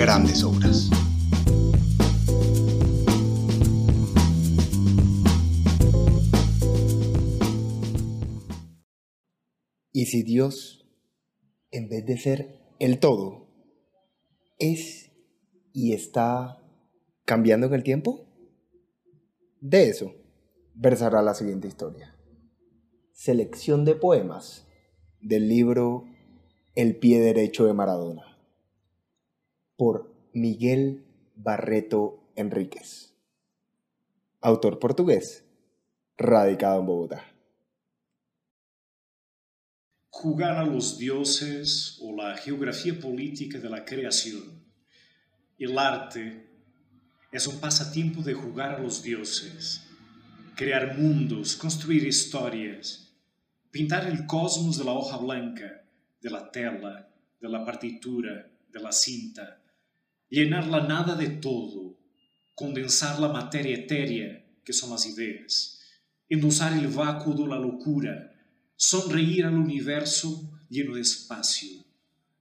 grandes obras. ¿Y si Dios, en vez de ser el todo, es y está cambiando en el tiempo? De eso versará la siguiente historia. Selección de poemas del libro El pie derecho de Maradona por Miguel Barreto Enríquez. Autor portugués, radicado en Bogotá. Jugar a los dioses o la geografía política de la creación. El arte es un pasatiempo de jugar a los dioses, crear mundos, construir historias, pintar el cosmos de la hoja blanca, de la tela, de la partitura, de la cinta, llenar la nada de todo, condensar la materia etérea, que son las ideas, endulzar el vácuo de la locura, sonreír al universo lleno de espacio,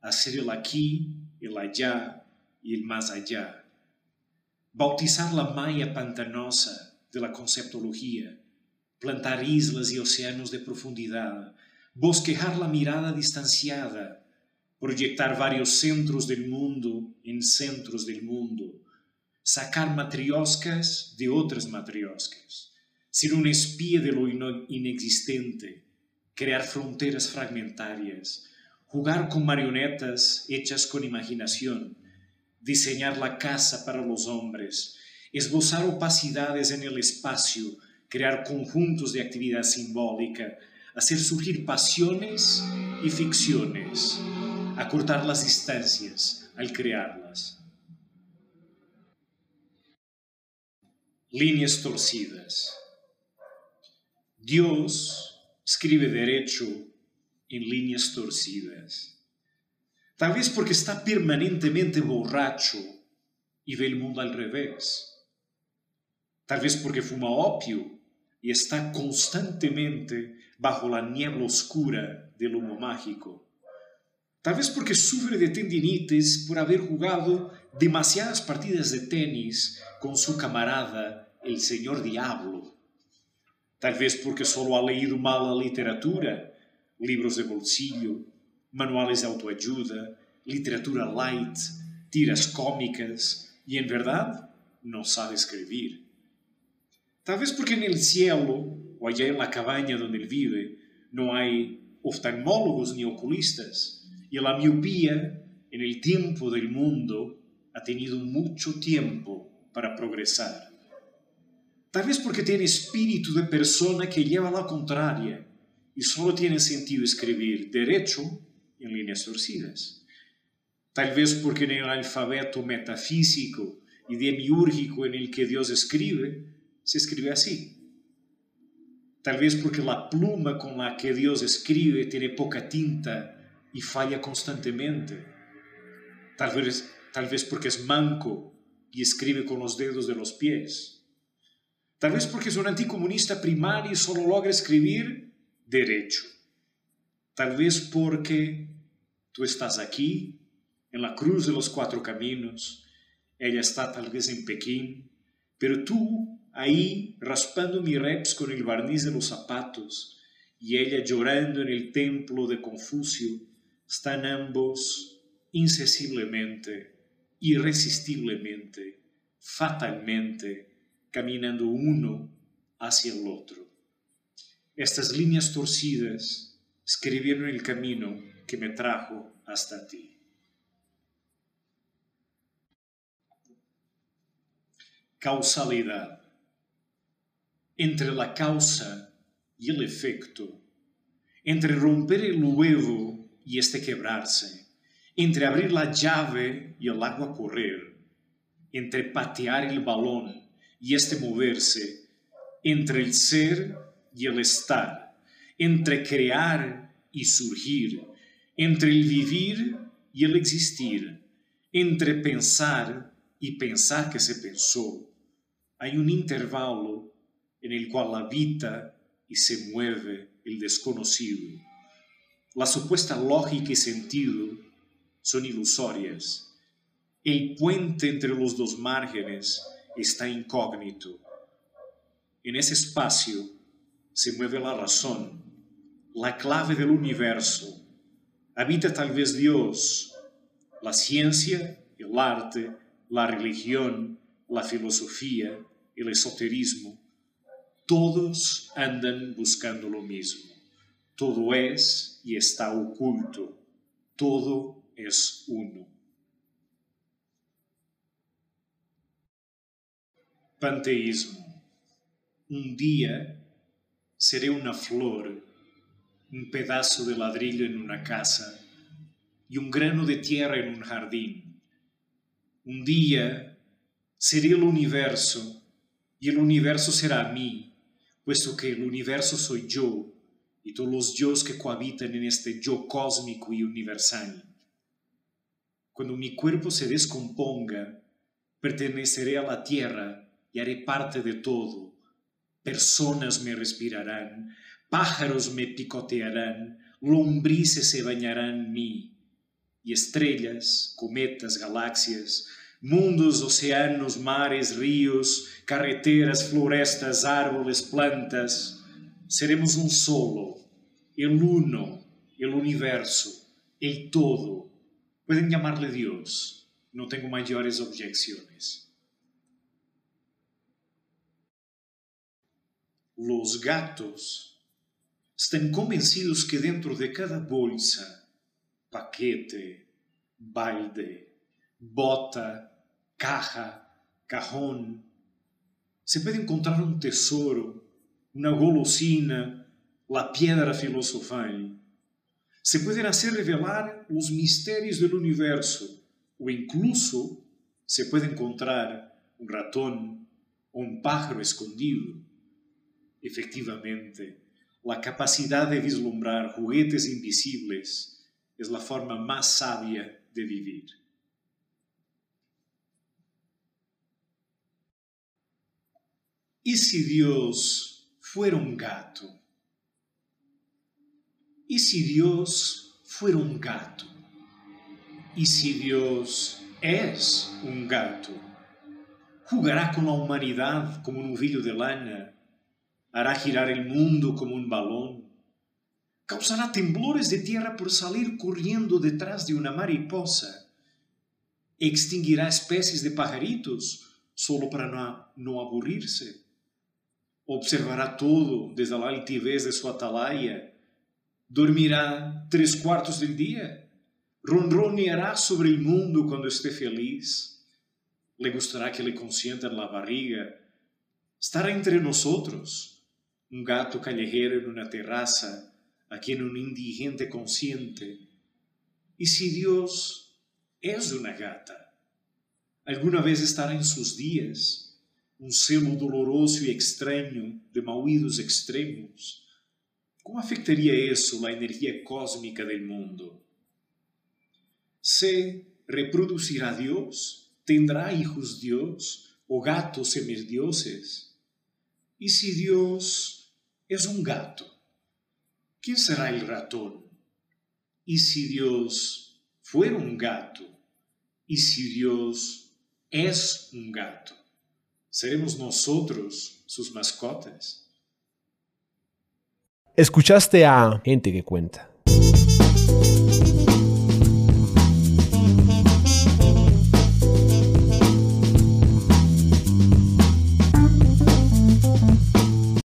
hacer el aquí, el allá y el más allá, bautizar la malla pantanosa de la conceptología, plantar islas y océanos de profundidad, bosquejar la mirada distanciada, proyectar varios centros del mundo en centros del mundo, sacar matrioscas de otras matrioscas, ser un espía de lo inexistente, crear fronteras fragmentarias, jugar con marionetas hechas con imaginación, diseñar la casa para los hombres, esbozar opacidades en el espacio, crear conjuntos de actividad simbólica, hacer surgir pasiones y ficciones, acortar las distancias al crearlas. Líneas torcidas. Dios escribe derecho en líneas torcidas. Tal vez porque está permanentemente borracho y ve el mundo al revés. Tal vez porque fuma opio y está constantemente bajo la niebla oscura del humo mágico. Tal vez porque sufre de tendinitis por haber jugado demasiadas partidas de tenis con su camarada, el señor Diablo. Tal vez porque solo ha leído mala literatura, libros de bolsillo, manuales de autoayuda, literatura light, tiras cómicas y en verdad no sabe escribir. Tal vez porque en el cielo o allá en la cabaña donde él vive no hay oftalmólogos ni oculistas y la miopía en el tiempo del mundo ha tenido mucho tiempo para progresar. Tal vez porque tiene espíritu de persona que lleva la contraria y solo tiene sentido escribir derecho en líneas torcidas. Tal vez porque en el alfabeto metafísico y demiúrgico en el que Dios escribe, se escribe así. Tal vez porque la pluma con la que Dios escribe tiene poca tinta y falla constantemente. Tal vez, tal vez porque es manco y escribe con los dedos de los pies. Tal vez porque es un anticomunista primario y solo logra escribir derecho. Tal vez porque tú estás aquí, en la cruz de los cuatro caminos, ella está tal vez en Pekín, pero tú ahí raspando mi reps con el barniz de los zapatos y ella llorando en el templo de Confucio están ambos incesiblemente, irresistiblemente, fatalmente, caminando uno hacia el otro. Estas líneas torcidas escribieron el camino que me trajo hasta ti. Causalidad. Entre la causa y el efecto, entre romper el huevo y este quebrarse, entre abrir la llave y el agua correr, entre patear el balón y este moverse, entre el ser y el estar, entre crear y surgir, entre el vivir y el existir, entre pensar y pensar que se pensó. Hay un intervalo en el cual habita y se mueve el desconocido. La supuesta lógica y sentido son ilusorias. El puente entre los dos márgenes está incógnito. En ese espacio se mueve la razón, la clave del universo. Habita tal vez Dios, la ciencia, el arte, la religión, la filosofía, el esoterismo. Todos andan buscando lo mismo. Todo es y está oculto. Todo es uno. Panteísmo. Un día seré una flor, un pedazo de ladrillo en una casa y un grano de tierra en un jardín. Un día seré el universo y el universo será mí, puesto que el universo soy yo y todos los yo que cohabitan en este yo cósmico y universal. Cuando mi cuerpo se descomponga, perteneceré a la tierra y haré parte de todo. Personas me respirarán, pájaros me picotearán, lombrices se bañarán en mí, y estrellas, cometas, galaxias, mundos, océanos, mares, ríos, carreteras, florestas, árboles, plantas, seremos un solo, el uno, el universo, el todo. Pueden llamarle Dios, no tengo mayores objeciones. Los gatos están convencidos que dentro de cada bolsa, paquete, balde, bota, caja, cajón, se puede encontrar un tesoro, una golosina, la piedra filosofal. Se pueden hacer revelar los misterios del universo o incluso se puede encontrar un ratón o un pájaro escondido. Efectivamente, la capacidad de vislumbrar juguetes invisibles es la forma más sabia de vivir. ¿Y si Dios fuera un gato? ¿Y si Dios fuera un gato? ¿Y si Dios es un gato? ¿Jugará con la humanidad como un ovillo de lana? hará girar el mundo como un balón, causará temblores de tierra por salir corriendo detrás de una mariposa, extinguirá especies de pajaritos solo para no, no aburrirse, observará todo desde la altivez de su atalaya, dormirá tres cuartos del día, ronroneará sobre el mundo cuando esté feliz, le gustará que le consientan la barriga, estará entre nosotros, un gato callejero en una terraza, aquí en un indigente consciente. ¿Y si Dios es una gata? ¿Alguna vez estará en sus días un celo doloroso y extraño de maullidos extremos? ¿Cómo afectaría eso la energía cósmica del mundo? ¿Se reproducirá Dios? ¿Tendrá hijos Dios o gatos semidioses? ¿Y si Dios es un gato. ¿Quién será el ratón? ¿Y si Dios fuera un gato? ¿Y si Dios es un gato? ¿Seremos nosotros sus mascotas? Escuchaste a Gente que Cuenta.